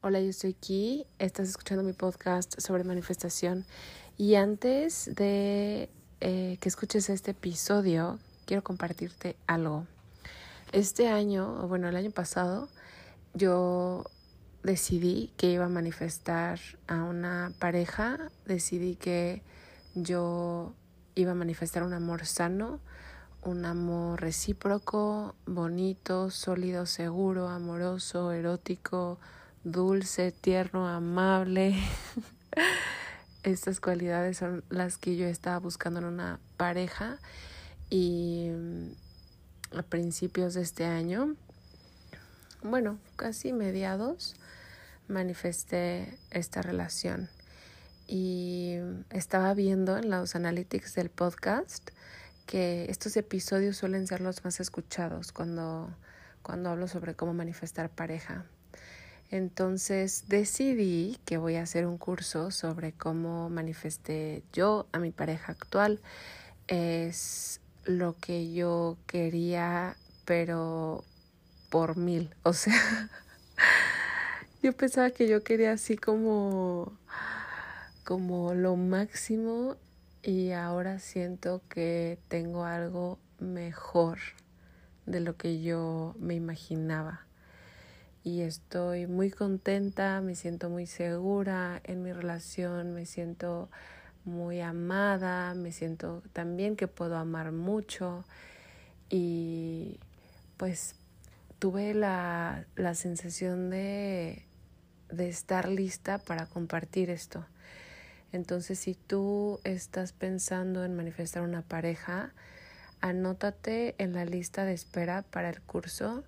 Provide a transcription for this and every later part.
Hola, yo soy Ki, estás escuchando mi podcast sobre manifestación. Y antes de eh, que escuches este episodio, quiero compartirte algo. Este año, o bueno, el año pasado, yo decidí que iba a manifestar a una pareja, decidí que yo iba a manifestar un amor sano, un amor recíproco, bonito, sólido, seguro, amoroso, erótico, dulce, tierno, amable. Estas cualidades son las que yo estaba buscando en una pareja y mm, a principios de este año, bueno, casi mediados, manifesté esta relación y estaba viendo en los analytics del podcast que estos episodios suelen ser los más escuchados cuando, cuando hablo sobre cómo manifestar pareja. Entonces decidí que voy a hacer un curso sobre cómo manifesté yo a mi pareja actual. Es lo que yo quería, pero por mil. O sea, yo pensaba que yo quería así como, como lo máximo y ahora siento que tengo algo mejor de lo que yo me imaginaba y estoy muy contenta, me siento muy segura en mi relación, me siento muy amada, me siento también que puedo amar mucho y pues tuve la, la sensación de, de estar lista para compartir esto. Entonces, si tú estás pensando en manifestar una pareja, anótate en la lista de espera para el curso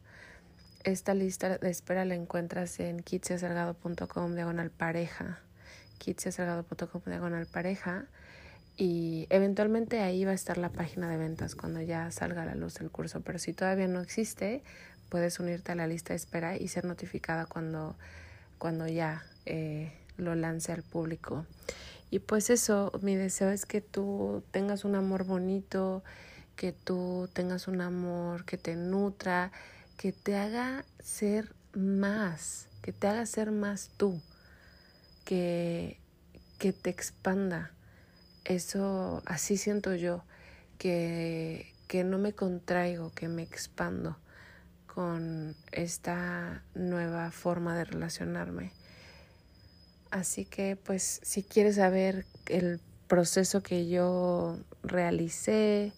esta lista de espera la encuentras en kitsiasalgado.com diagonal pareja, kitsiasalgado.com diagonal pareja y eventualmente ahí va a estar la página de ventas cuando ya salga a la luz el curso, pero si todavía no existe, puedes unirte a la lista de espera y ser notificada cuando, cuando ya eh, lo lance al público. Y pues eso, mi deseo es que tú tengas un amor bonito, que tú tengas un amor que te nutra, que te haga ser más, que te haga ser más tú, que, que te expanda. Eso así siento yo, que, que no me contraigo, que me expando con esta nueva forma de relacionarme. Así que pues si quieres saber el proceso que yo realicé,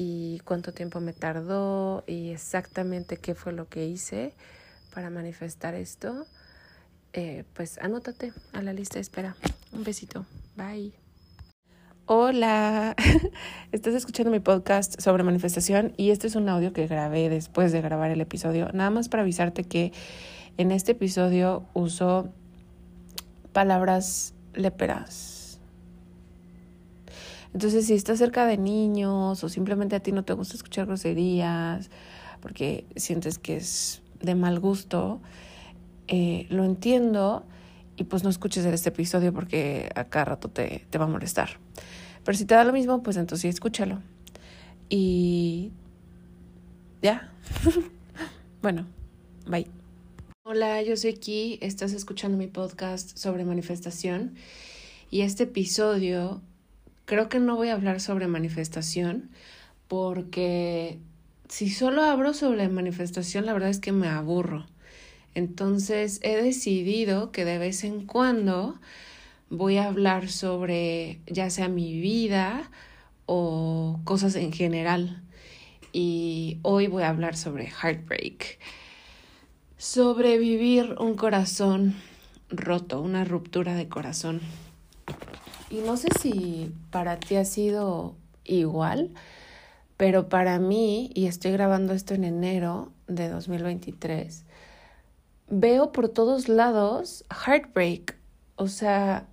y cuánto tiempo me tardó y exactamente qué fue lo que hice para manifestar esto, eh, pues anótate a la lista de espera. Un besito. Bye. Hola, estás escuchando mi podcast sobre manifestación y este es un audio que grabé después de grabar el episodio, nada más para avisarte que en este episodio uso palabras leperas entonces, si estás cerca de niños o simplemente a ti no te gusta escuchar groserías porque sientes que es de mal gusto, eh, lo entiendo y pues no escuches este episodio porque a cada rato te, te va a molestar. Pero si te da lo mismo, pues entonces sí, escúchalo. Y ya. bueno, bye. Hola, yo soy Ki, estás escuchando mi podcast sobre manifestación y este episodio Creo que no voy a hablar sobre manifestación porque si solo hablo sobre manifestación, la verdad es que me aburro. Entonces he decidido que de vez en cuando voy a hablar sobre ya sea mi vida o cosas en general. Y hoy voy a hablar sobre heartbreak. Sobre vivir un corazón roto, una ruptura de corazón. Y no sé si para ti ha sido igual, pero para mí, y estoy grabando esto en enero de 2023, veo por todos lados heartbreak. O sea,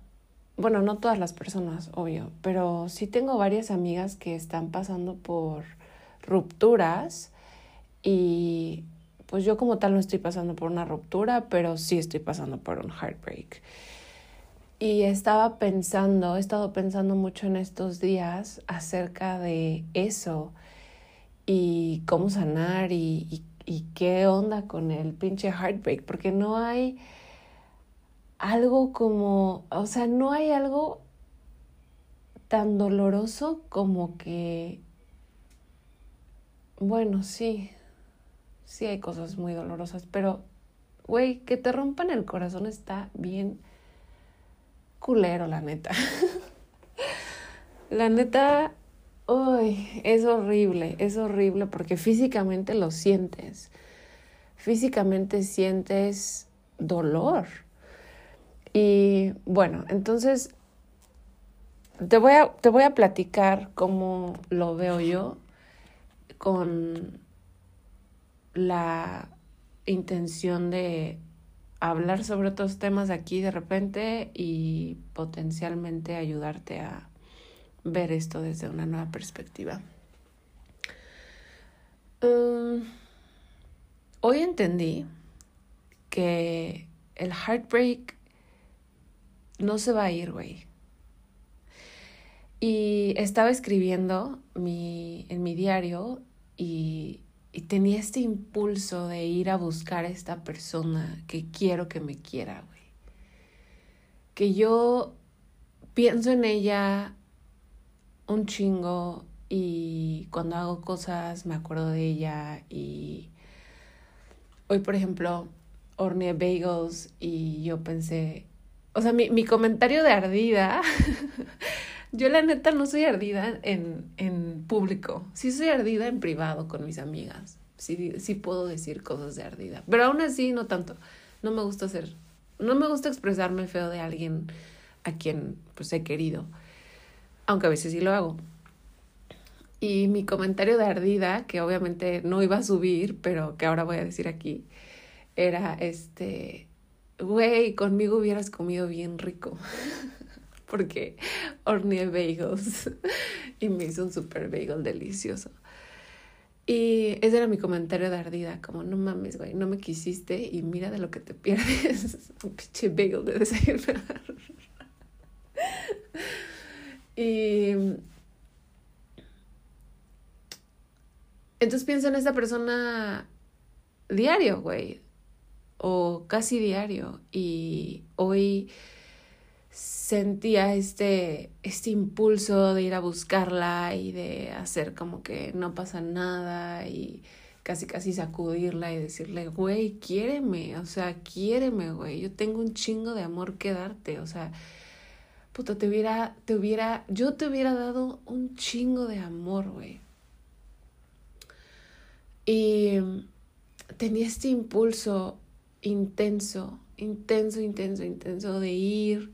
bueno, no todas las personas, obvio, pero sí tengo varias amigas que están pasando por rupturas y pues yo como tal no estoy pasando por una ruptura, pero sí estoy pasando por un heartbreak. Y estaba pensando, he estado pensando mucho en estos días acerca de eso y cómo sanar y, y, qué onda con el pinche heartbreak, porque no hay, algo como, o sea, no hay algo tan doloroso como que, bueno, sí, sí hay cosas muy dolorosas, pero, güey, que te rompan el corazón está bien culero, la neta. la neta, uy, es horrible, es horrible porque físicamente lo sientes. Físicamente sientes dolor. Y bueno, entonces te voy a, te voy a platicar cómo lo veo yo con la intención de hablar sobre otros temas aquí de repente y potencialmente ayudarte a ver esto desde una nueva perspectiva. Um, hoy entendí que el heartbreak no se va a ir, güey. Y estaba escribiendo mi, en mi diario y y tenía este impulso de ir a buscar a esta persona que quiero que me quiera, güey. Que yo pienso en ella un chingo y cuando hago cosas me acuerdo de ella y hoy por ejemplo horneé bagels y yo pensé, o sea, mi, mi comentario de ardida Yo la neta no soy ardida en, en público, sí soy ardida en privado con mis amigas, sí, sí puedo decir cosas de ardida, pero aún así no tanto, no me gusta hacer, no me gusta expresarme feo de alguien a quien pues he querido, aunque a veces sí lo hago. Y mi comentario de ardida, que obviamente no iba a subir, pero que ahora voy a decir aquí, era este, güey, conmigo hubieras comido bien rico. porque horneé bagels y me hizo un super bagel delicioso. Y ese era mi comentario de ardida, como no mames, güey, no me quisiste y mira de lo que te pierdes, un pinche bagel de desayunar. y entonces pienso en esta persona diario, güey, o casi diario, y hoy sentía este, este impulso de ir a buscarla y de hacer como que no pasa nada y casi casi sacudirla y decirle, güey, quiéreme, o sea, quiéreme, güey, yo tengo un chingo de amor que darte, o sea, puta, te hubiera, te hubiera, yo te hubiera dado un chingo de amor, güey. Y tenía este impulso intenso, intenso, intenso, intenso de ir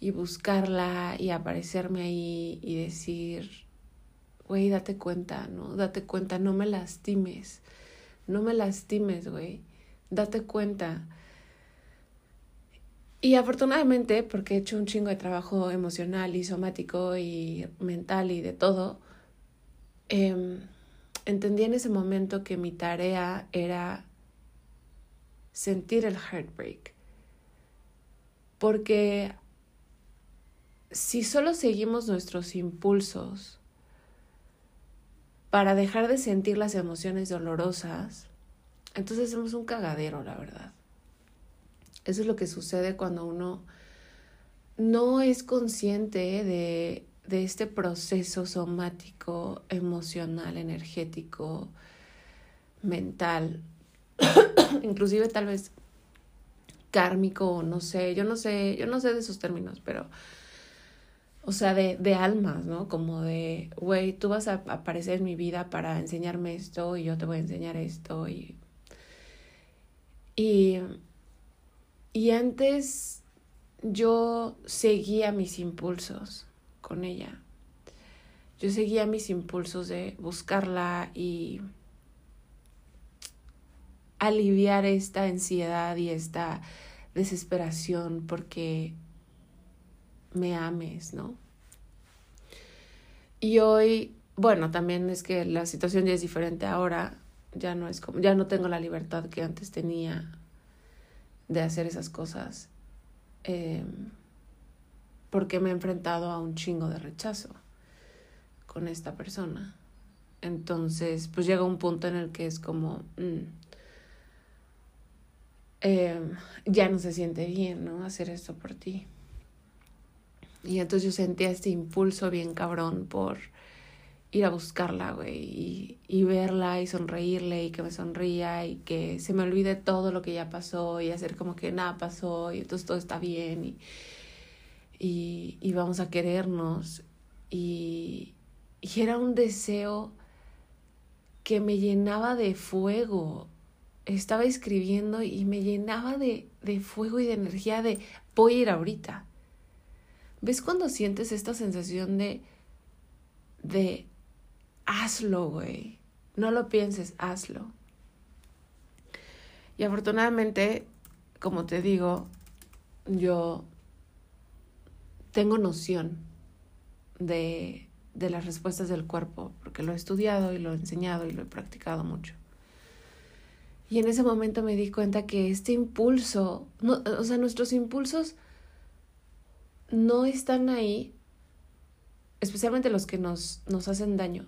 y buscarla y aparecerme ahí y decir, güey, date cuenta, ¿no? Date cuenta, no me lastimes, no me lastimes, güey, date cuenta. Y afortunadamente, porque he hecho un chingo de trabajo emocional y somático y mental y de todo, eh, entendí en ese momento que mi tarea era sentir el heartbreak. Porque si solo seguimos nuestros impulsos para dejar de sentir las emociones dolorosas, entonces hacemos un cagadero, la verdad. Eso es lo que sucede cuando uno no es consciente de, de este proceso somático, emocional, energético, mental, inclusive tal vez kármico, no sé, yo no sé, yo no sé de esos términos, pero o sea, de, de almas, ¿no? Como de, güey, tú vas a aparecer en mi vida para enseñarme esto y yo te voy a enseñar esto y... Y, y antes yo seguía mis impulsos con ella. Yo seguía mis impulsos de buscarla y aliviar esta ansiedad y esta desesperación porque me ames, ¿no? Y hoy, bueno, también es que la situación ya es diferente ahora, ya no es como, ya no tengo la libertad que antes tenía de hacer esas cosas, em, porque me he enfrentado a un chingo de rechazo con esta persona. Entonces, pues llega un punto en el que es como, mm, em, ya no se siente bien, ¿no? Hacer esto por ti. Y entonces yo sentía este impulso bien cabrón por ir a buscarla, güey, y, y, verla y sonreírle y que me sonría y que se me olvide todo lo que ya pasó y hacer como que nada pasó y entonces todo está bien y, y, y vamos a querernos. Y, y era un deseo que me llenaba de fuego. Estaba escribiendo y me llenaba de, de fuego y de energía de voy a ir ahorita. ¿Ves cuando sientes esta sensación de de hazlo, güey. No lo pienses, hazlo. Y afortunadamente, como te digo, yo tengo noción de, de las respuestas del cuerpo, porque lo he estudiado y lo he enseñado y lo he practicado mucho. Y en ese momento me di cuenta que este impulso, no, o sea, nuestros impulsos no están ahí, especialmente los que nos, nos hacen daño,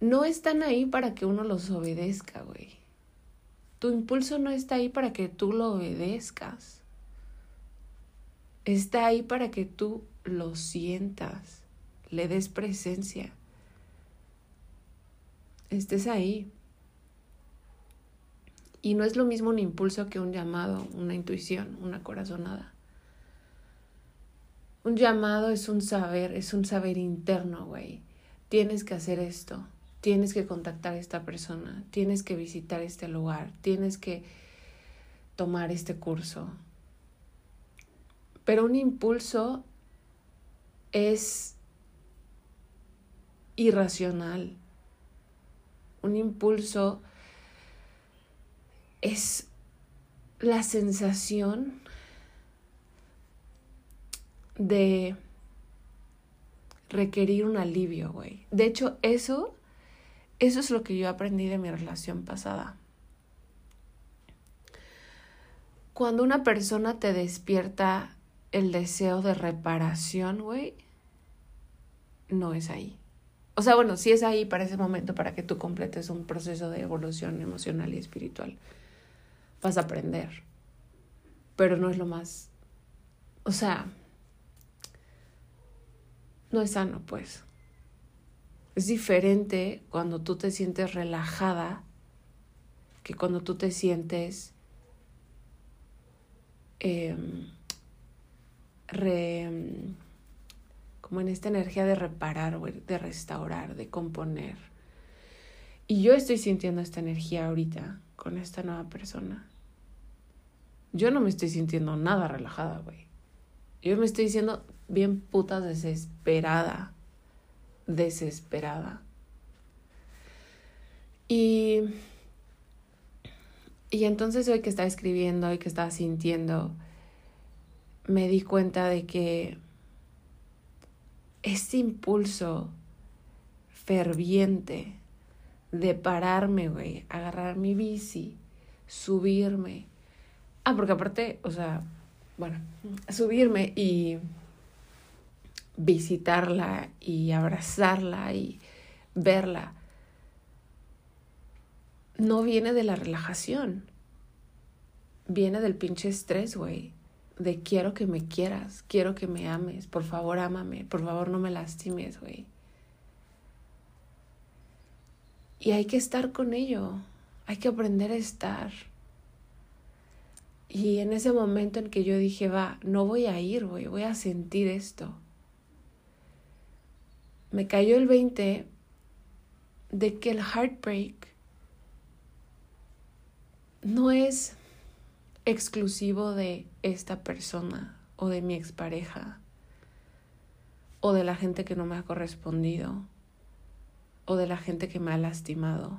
no están ahí para que uno los obedezca, güey. Tu impulso no está ahí para que tú lo obedezcas. Está ahí para que tú lo sientas, le des presencia. Estés ahí. Y no es lo mismo un impulso que un llamado, una intuición, una corazonada. Un llamado es un saber, es un saber interno, güey. Tienes que hacer esto tienes que contactar a esta persona, tienes que visitar este lugar, tienes que tomar este curso. Pero un impulso es irracional. Un impulso es la sensación de requerir un alivio, güey. De hecho, eso eso es lo que yo aprendí de mi relación pasada. Cuando una persona te despierta el deseo de reparación, güey, no es ahí. O sea, bueno, sí es ahí para ese momento, para que tú completes un proceso de evolución emocional y espiritual. Vas a aprender. Pero no es lo más... O sea, no es sano, pues. Es diferente cuando tú te sientes relajada que cuando tú te sientes em, como en esta energía de reparar, de restaurar, de componer. Y yo estoy sintiendo esta energía ahorita con esta nueva persona. Yo no me estoy sintiendo nada relajada, güey. Yo me estoy diciendo bien puta desesperada desesperada. Y, y entonces hoy que estaba escribiendo y que estaba sintiendo, me di cuenta de que este impulso ferviente de pararme, güey, agarrar mi bici, subirme. Ah, porque aparte, o sea, bueno, subirme y visitarla y abrazarla y verla, no viene de la relajación. Viene del pinche estrés, güey. De quiero que me quieras, quiero que me ames, por favor ámame, por favor no me lastimes, güey. Y hay que estar con ello, hay que aprender a estar. Y en ese momento en que yo dije, va, no voy a ir, güey, voy a sentir esto me cayó el 20 de que el heartbreak no es exclusivo de esta persona o de mi expareja o de la gente que no me ha correspondido o de la gente que me ha lastimado.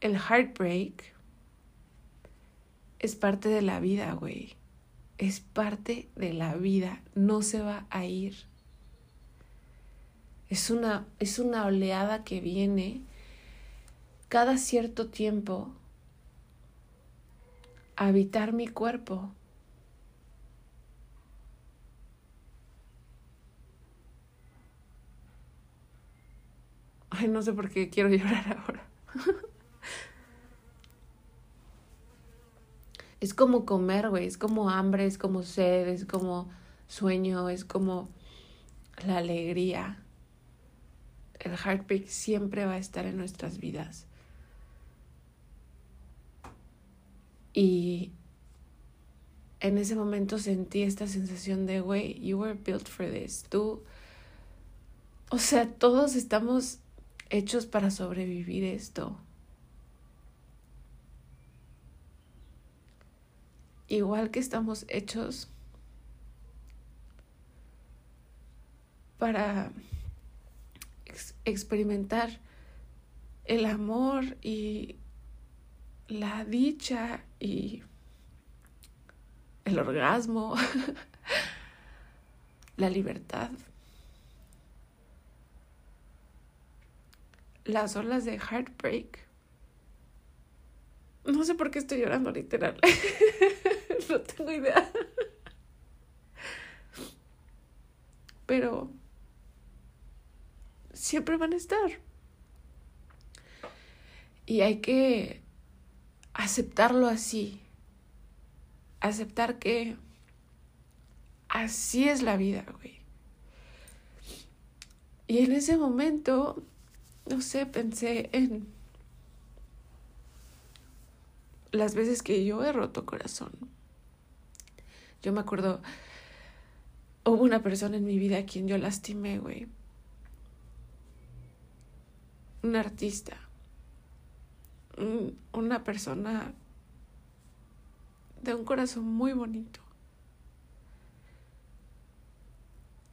El heartbreak es parte de la vida, güey. Es parte de la vida. No se va a ir. Es una, es una oleada que viene cada cierto tiempo a habitar mi cuerpo. Ay, no sé por qué quiero llorar ahora. Es como comer, güey, es como hambre, es como sed, es como sueño, es como la alegría. El heartbreak siempre va a estar en nuestras vidas. Y en ese momento sentí esta sensación de, güey, you were built for this. Tú, o sea, todos estamos hechos para sobrevivir esto. Igual que estamos hechos para experimentar el amor y la dicha y el orgasmo, la libertad. Las olas de heartbreak. No sé por qué estoy llorando literal. no tengo idea. Pero siempre van a estar. Y hay que aceptarlo así. Aceptar que así es la vida, güey. Y en ese momento, no sé, pensé en las veces que yo he roto corazón. Yo me acuerdo, hubo una persona en mi vida a quien yo lastimé, güey. Un artista una persona de un corazón muy bonito.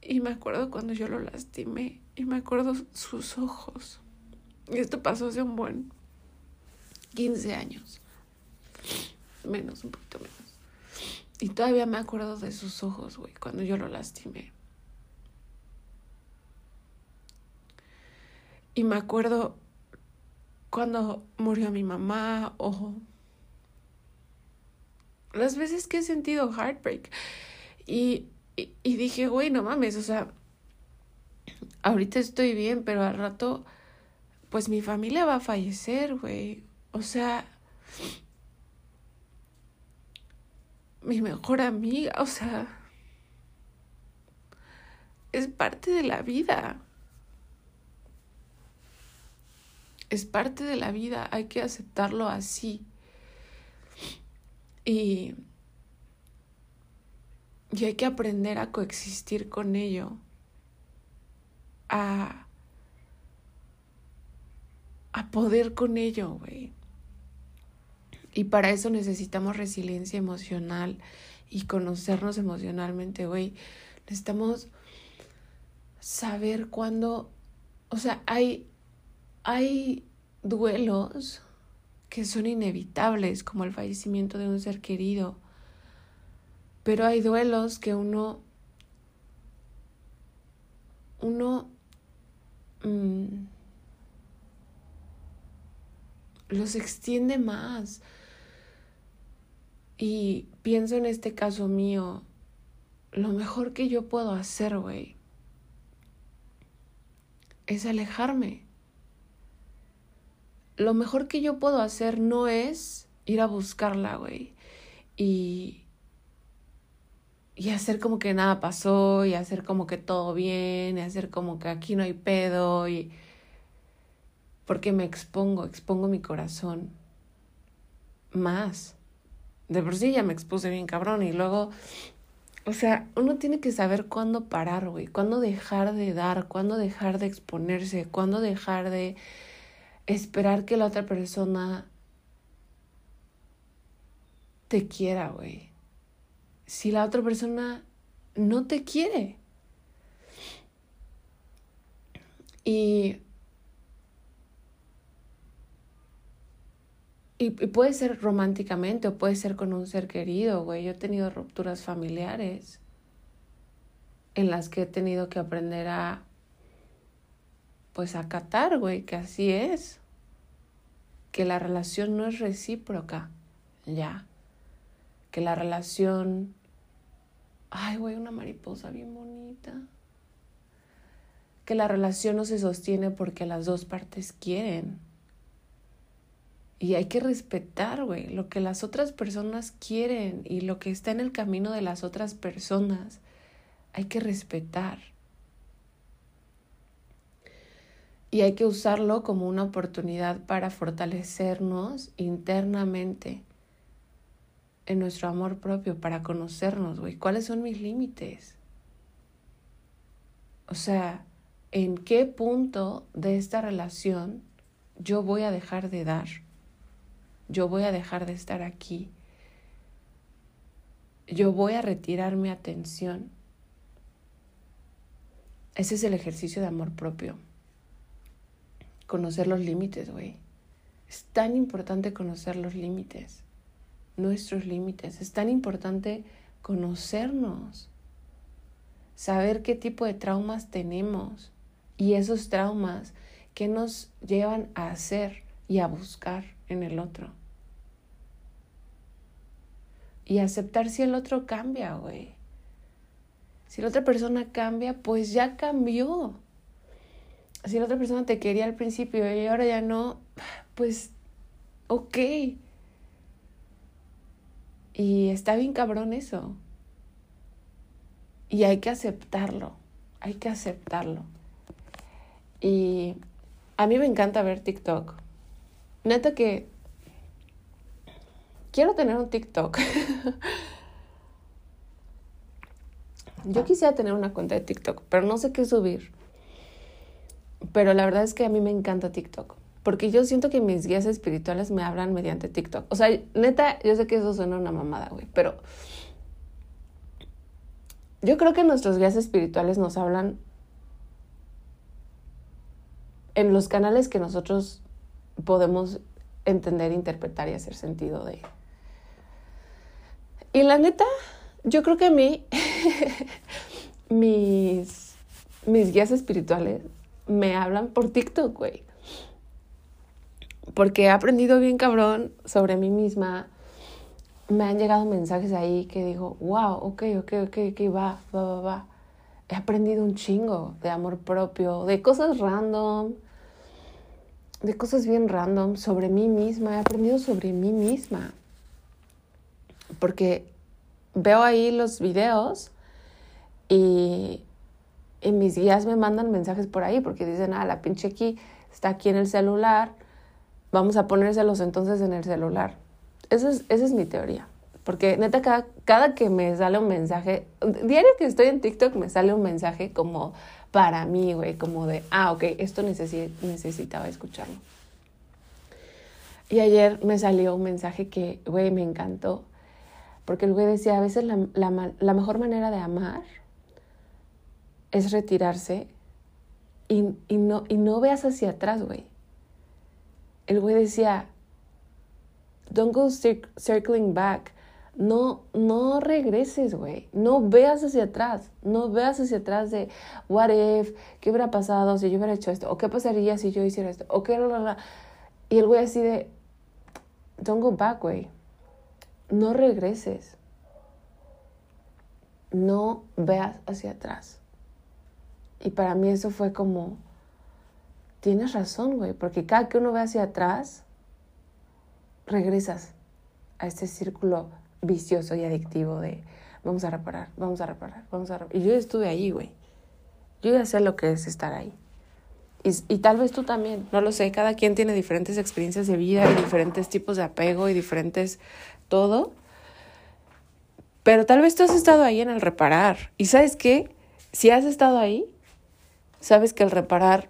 Y me acuerdo cuando yo lo lastimé y me acuerdo sus ojos. Y esto pasó hace un buen 15 años. Menos, un poquito menos. Y todavía me acuerdo de sus ojos, güey, cuando yo lo lastimé. Y me acuerdo cuando murió mi mamá o las veces que he sentido heartbreak. Y, y, dije, güey, no mames, o sea, ahorita estoy bien, pero al rato, pues mi familia va a fallecer, güey. O sea, mi mejor amiga, o sea, es parte de la vida. Es parte de la vida, hay que aceptarlo así. Y, y hay que aprender a coexistir con ello, a, a poder con ello, güey. Y para eso necesitamos resiliencia emocional y conocernos emocionalmente, güey. Necesitamos saber cuándo, o sea, hay, hay duelos que son inevitables, como el fallecimiento de un ser querido, pero hay duelos que uno, uno mm, los extiende más. Y pienso en este caso mío, lo mejor que yo puedo hacer, güey, es alejarme lo mejor que yo puedo hacer no es ir a buscarla, güey. Y, y hacer como que nada pasó, y hacer como que todo bien, y hacer como que aquí no hay pedo, y... Porque me expongo, expongo mi corazón. Más. De por sí ya me expuse bien cabrón, y luego... O sea, uno tiene que saber cuándo parar, güey, cuándo dejar de dar, cuándo dejar de exponerse, cuándo dejar de esperar que la otra persona te quiera, güey. Si la otra persona no te quiere. Y, y, puede ser románticamente o puede ser con un ser querido, güey. Yo he tenido rupturas familiares en las que he tenido que aprender a pues acatar, güey, que así es. Que la relación no es recíproca, ya. Que la relación... Ay, güey, una mariposa bien bonita. Que la relación no se sostiene porque las dos partes quieren. Y hay que respetar, güey, lo que las otras personas quieren y lo que está en el camino de las otras personas. Hay que respetar. Y hay que usarlo como una oportunidad para fortalecernos internamente en nuestro amor propio, para conocernos, güey. ¿Cuáles son mis límites? O sea, ¿en qué punto de esta relación yo voy a dejar de dar? yo voy a dejar de estar aquí, yo voy a retirar mi atención. Ese es el ejercicio de amor propio. Conocer los límites, güey. Es tan importante conocer los límites, nuestros límites. Es tan importante conocernos, saber qué tipo de traumas tenemos y esos traumas que nos llevan a hacer y a buscar en el otro. Y aceptar si el otro cambia, güey. Si la otra persona cambia, pues ya cambió. Si la otra persona te quería al principio y ahora ya no, pues ok. Y está bien cabrón eso. Y hay que aceptarlo. Hay que aceptarlo. Y a mí me encanta ver TikTok neta que quiero tener un TikTok. Yo quisiera tener una cuenta de TikTok, pero no sé qué subir. Pero la verdad es que a mí me encanta TikTok. Porque yo siento que mis guías espirituales me hablan mediante TikTok. O sea, neta, yo sé que eso suena una mamada, güey. Pero yo creo que nuestros guías espirituales nos hablan en los canales que nosotros podemos entender, interpretar y hacer sentido de. Y la neta, yo creo que a mí, mis, mis guías espirituales me hablan por TikTok, güey. Porque he aprendido bien cabrón sobre mí misma. Me han llegado mensajes ahí que digo, wow, ok, ok, ok, ok, va, va, va, va. He aprendido un chingo de amor propio, de cosas random, de cosas bien random sobre mí misma, he aprendido sobre mí misma. Porque veo ahí los videos y, mis guías me mandan mensajes por ahí porque dicen, ah, la pinche aquí está aquí en el celular, vamos a ponérselos entonces en el celular. Esa es, esa es mi teoría. Porque neta, cada, cada que me sale un mensaje, diario que estoy en TikTok me sale un mensaje como para mí, güey, como de, ah, ok, esto necesitaba escucharlo. Y ayer me salió un mensaje que, güey, me encantó, porque el güey decía, a veces la, la, mejor manera de amar es retirarse y, y, no, y no veas hacia atrás, güey. El güey decía, don't go circling back no, no regreses, güey. No veas hacia atrás. No veas hacia atrás de what if, qué hubiera pasado si yo hubiera hecho esto, o qué pasaría si yo hiciera esto, o qué, Y el güey así de, don't go back, güey. No regreses. No veas hacia atrás. Y para mí eso fue como, tienes razón, güey, porque cada que uno ve hacia atrás, regresas a este círculo vicioso y adictivo de vamos a reparar, vamos a reparar, vamos a reparar. Y yo estuve ahí, güey. Yo ya sé lo que es estar ahí. Y, y, tal vez tú también, no lo sé, cada quien tiene diferentes experiencias de vida y diferentes tipos de apego y diferentes todo. Pero tal vez tú has estado ahí en el reparar. Y sabes qué? Si has estado ahí, sabes que el reparar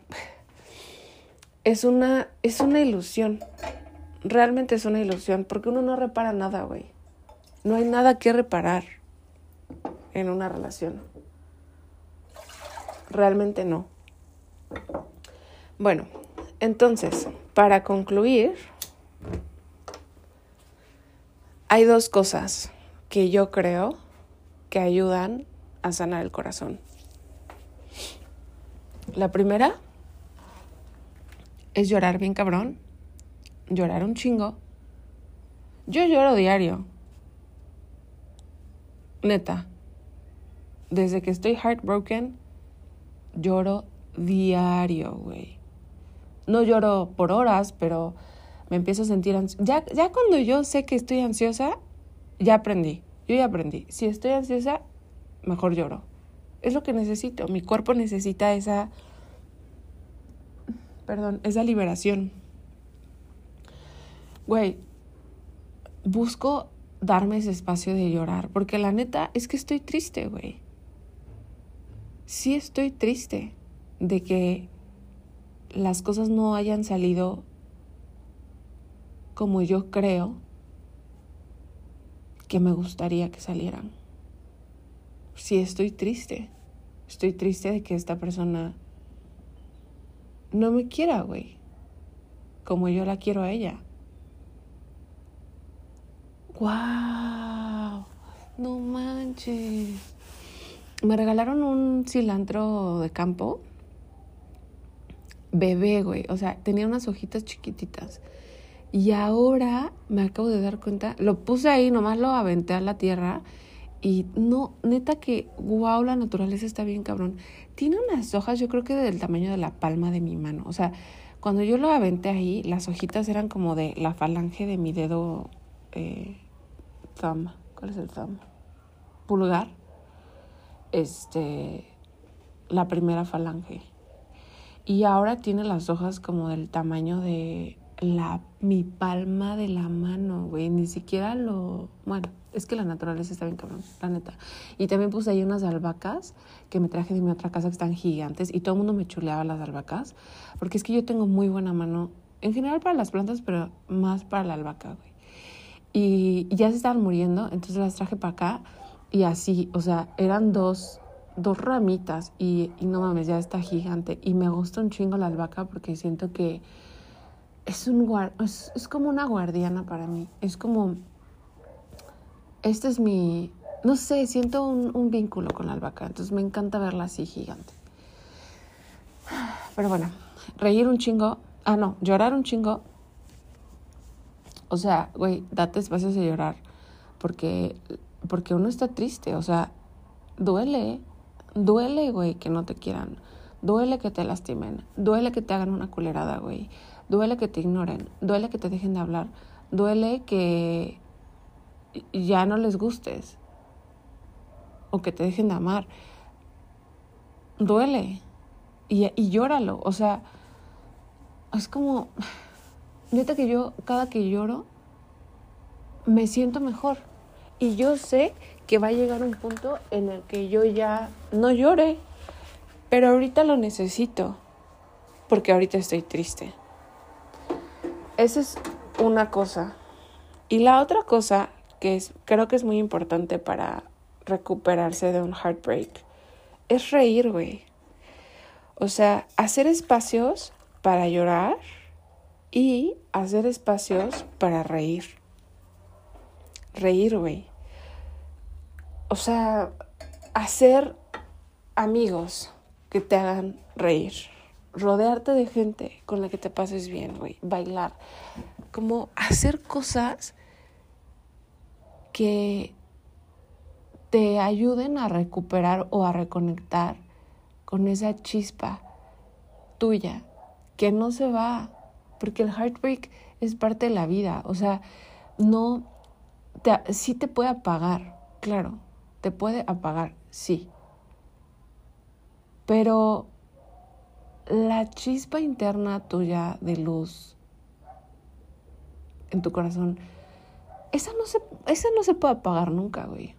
es una, es una ilusión. Realmente es una ilusión, porque uno no repara nada, güey. No hay nada que reparar en una relación. Realmente no. Bueno, entonces, para concluir, hay dos cosas que yo creo que ayudan a sanar el corazón. La primera es llorar bien cabrón, llorar un chingo. Yo lloro diario, Neta, desde que estoy heartbroken, lloro diario, güey. No lloro por horas, pero me empiezo a sentir ansiosa. Ya, ya cuando yo sé que estoy ansiosa, ya aprendí. Yo ya aprendí. Si estoy ansiosa, mejor lloro. Es lo que necesito. Mi cuerpo necesita esa, perdón, esa liberación. Güey, busco darme ese espacio de llorar, porque la neta es que estoy triste, güey. Sí estoy triste de que las cosas no hayan salido como yo creo que me gustaría que salieran. Sí estoy triste. Estoy triste de que esta persona no me quiera, güey. Como yo la quiero a ella. ¡Wow! No manches. Me regalaron un cilantro de campo. Bebé, güey. O sea, tenía unas hojitas chiquititas. Y ahora me acabo de dar cuenta, lo puse ahí, nomás lo aventé a la tierra. Y no, neta que, wow, la naturaleza está bien cabrón. Tiene unas hojas, yo creo que del tamaño de la palma de mi mano. O sea, cuando yo lo aventé ahí, las hojitas eran como de la falange de mi dedo eh, thumb. ¿Cuál es el thumb? Pulgar. Este, la primera falange. Y ahora tiene las hojas como del tamaño de la, mi palma de la mano, güey. Ni siquiera lo. Bueno, es que la naturaleza está bien cabrón, la neta. Y también puse ahí unas albahacas que me traje de mi otra casa que están gigantes y todo el mundo me chuleaba las albahacas. Porque es que yo tengo muy buena mano, en general para las plantas, pero más para la albahaca, güey. Y ya se estaban muriendo, entonces las traje para acá y así, o sea, eran dos, dos ramitas y, y no mames, ya está gigante. Y me gusta un chingo la albahaca porque siento que es, un, es, es como una guardiana para mí. Es como, este es mi, no sé, siento un, vínculo con la albahaca, entonces me encanta verla así gigante. Pero bueno, reír un chingo, ah no, llorar un chingo o sea, güey, date espacios de llorar porque, porque uno está triste, o sea, duele, duele, güey, que no te quieran, duele que te lastimen, duele que te hagan una culerada, güey, duele que te ignoren, duele que te dejen de hablar, duele que ya no les gustes o que te dejen de amar. Duele y, y llóralo, o sea, es como neta que yo, cada que lloro, me siento mejor. Y yo sé que va a llegar un punto en el que yo ya no llore. Pero ahorita lo necesito. Porque ahorita estoy triste. Esa es una cosa. Y la otra cosa que es, creo que es muy importante para recuperarse de un heartbreak es reír, güey. O sea, hacer espacios para llorar y hacer espacios para reír. Reír, güey. O sea, hacer amigos que te hagan reír. Rodearte de gente con la que te pases bien, güey. Bailar. Como hacer cosas que te ayuden a recuperar o a reconectar con esa chispa tuya que no se va porque el heartbreak es parte de la vida, o sea, no, sí te puede apagar, claro, te puede apagar, sí, pero la chispa interna tuya de luz en tu corazón, esa no se, esa no se puede apagar nunca, güey.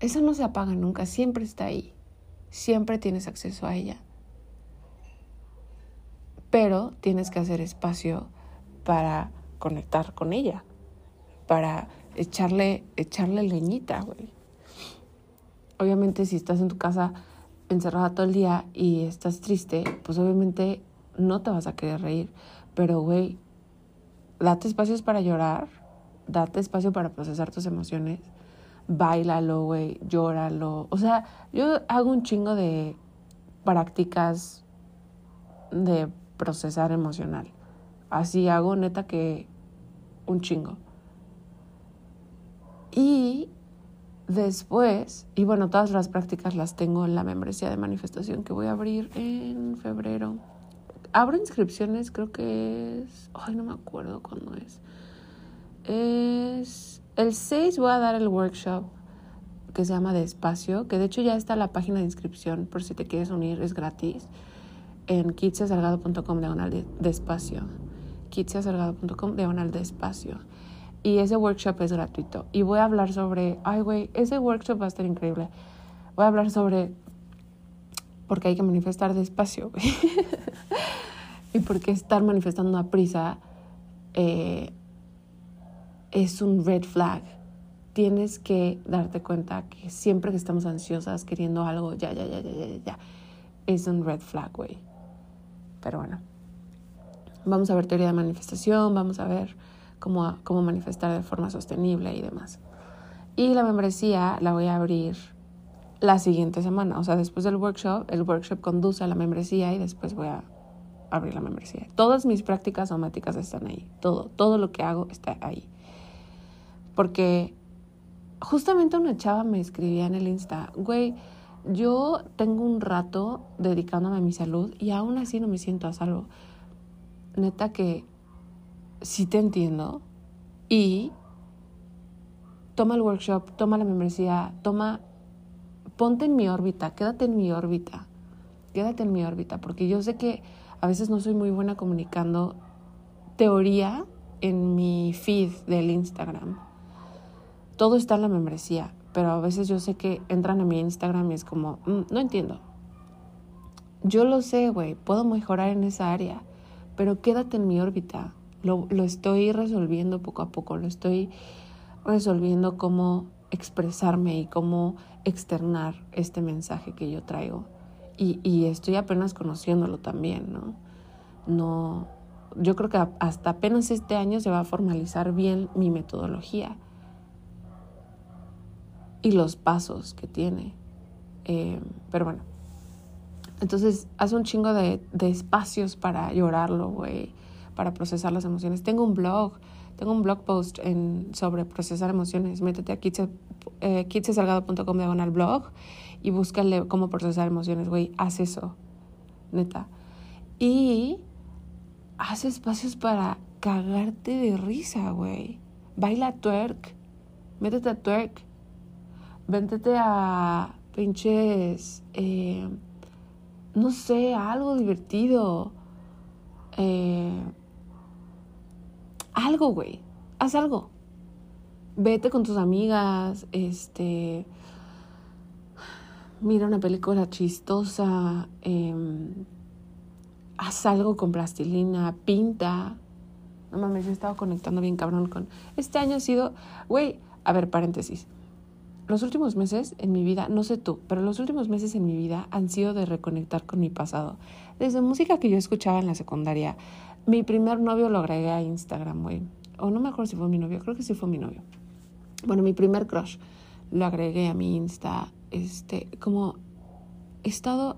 Esa no se apaga nunca, siempre está ahí. Siempre tienes acceso a ella pero tienes que hacer espacio para conectar con ella, para echarle, echarle leñita, güey. Obviamente si estás en tu casa encerrada todo el día y estás triste, pues obviamente no te vas a querer reír, pero güey, date espacios para llorar, date espacio para procesar tus emociones, bailalo, güey, llóralo. O sea, yo hago un chingo de prácticas de procesar emocional. Así hago neta que un chingo. Y después, y bueno, todas las prácticas las tengo en la membresía de manifestación que voy a abrir en febrero. Abro inscripciones, creo que es. Ay, no me acuerdo cuándo es. Es. El 6 voy a dar el workshop que se llama Despacio, que de hecho ya está la página de inscripción por si te quieres unir, es gratis, en kitsiasalgado.com diagonal despacio. kitsiasalgado.com diagonal despacio. Y ese workshop es gratuito. Y voy a hablar sobre, ay güey, ese workshop va a estar increíble. Voy a hablar sobre porque hay que manifestar despacio, y porque estar manifestando a prisa eh, es un red flag. Tienes que darte cuenta que siempre que estamos ansiosas, queriendo algo, ya, ya, ya, ya, ya, ya, es un red flag, güey. Pero bueno, vamos a ver teoría de manifestación, vamos a ver cómo, cómo manifestar de forma sostenible y demás. Y la membresía la voy a abrir la siguiente semana. O sea, después del workshop, el workshop conduce a la membresía y después voy a abrir la membresía. Todas mis prácticas somáticas están ahí. Todo, todo lo que hago está ahí. Porque justamente una chava me escribía en el Insta, güey, yo tengo un rato dedicándome a mi salud y aún así no me siento a salvo. Neta que sí te entiendo y toma el workshop, toma la membresía, toma ponte en mi órbita, quédate en mi órbita, quédate en mi órbita, porque yo sé que a veces no soy muy buena comunicando teoría en mi feed del Instagram. Todo está en la membresía, pero a veces yo sé que entran a mi Instagram y es como, mm, no entiendo. Yo lo sé, güey, puedo mejorar en esa área, pero quédate en mi órbita. Lo, lo estoy resolviendo poco a poco, lo estoy resolviendo cómo expresarme y cómo externar este mensaje que yo traigo. Y, estoy apenas conociéndolo también, ¿no? No, yo creo que hasta apenas este año se va a formalizar bien mi metodología y los pasos que tiene. Eh, pero bueno, entonces haz un chingo de, espacios para llorarlo, güey, para procesar las emociones. Tengo un blog tengo un blog post en, sobre procesar emociones. Métete a eh, kitsesalgado.com diagonal blog y búscale cómo procesar emociones, güey. Haz eso, neta. Y haz espacios para cagarte de risa, güey. Baila twerk. Métete a twerk. Véntete a pinches. Eh, no sé, algo divertido. Eh, algo, güey. Haz algo. Vete con tus amigas, este. Mira una película chistosa. Em, haz algo con plastilina, pinta. No mames, yo he estado conectando bien cabrón con. Este año ha sido. Güey, a ver, paréntesis. Los últimos meses en mi vida, no sé tú, pero los últimos meses en mi vida han sido de reconectar con mi pasado. Desde música que yo escuchaba en la secundaria mi primer novio lo agregué a Instagram, güey. O no me acuerdo si fue mi novio, creo que sí fue mi novio. Bueno, mi primer crush lo agregué a mi Insta. Este, como he estado,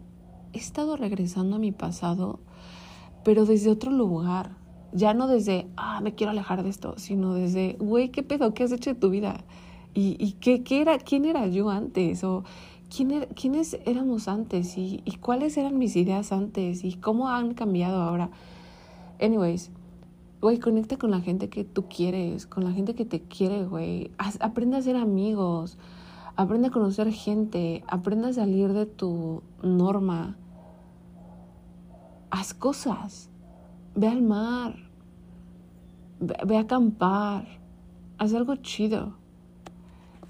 he estado regresando a mi pasado, pero desde otro lugar. Ya no desde, ah, me quiero alejar de esto, sino desde, güey, ¿qué pedo? ¿Qué has hecho de tu vida? ¿Y, y qué, qué, era, quién era yo antes? ¿O quién era, quiénes éramos antes? ¿Y, ¿Y cuáles eran mis ideas antes? ¿Y cómo han cambiado ahora? Anyways, güey, conecta con la gente que tú quieres, con la gente que te quiere, güey. Aprende a ser amigos, aprende a conocer gente, aprende a salir de tu norma. Haz cosas. Ve al mar. Ve, a acampar. Haz algo chido.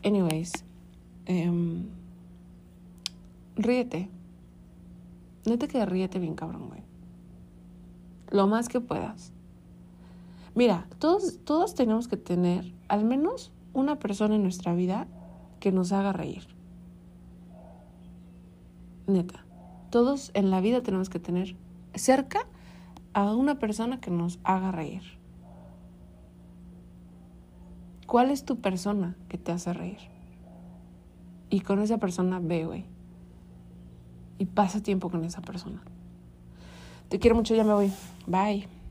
Anyways, um, ríete. Neta que ríete bien cabrón, güey lo más que puedas. Mira, todos, todos tenemos que tener al menos una persona en nuestra vida que nos haga reír. Neta, todos en la vida tenemos que tener cerca a una persona que nos haga reír. ¿Cuál es tu persona que te hace reír? Y con esa persona ve, güey. Y pasa tiempo con esa persona. Te quiero mucho, ya me voy. Bye.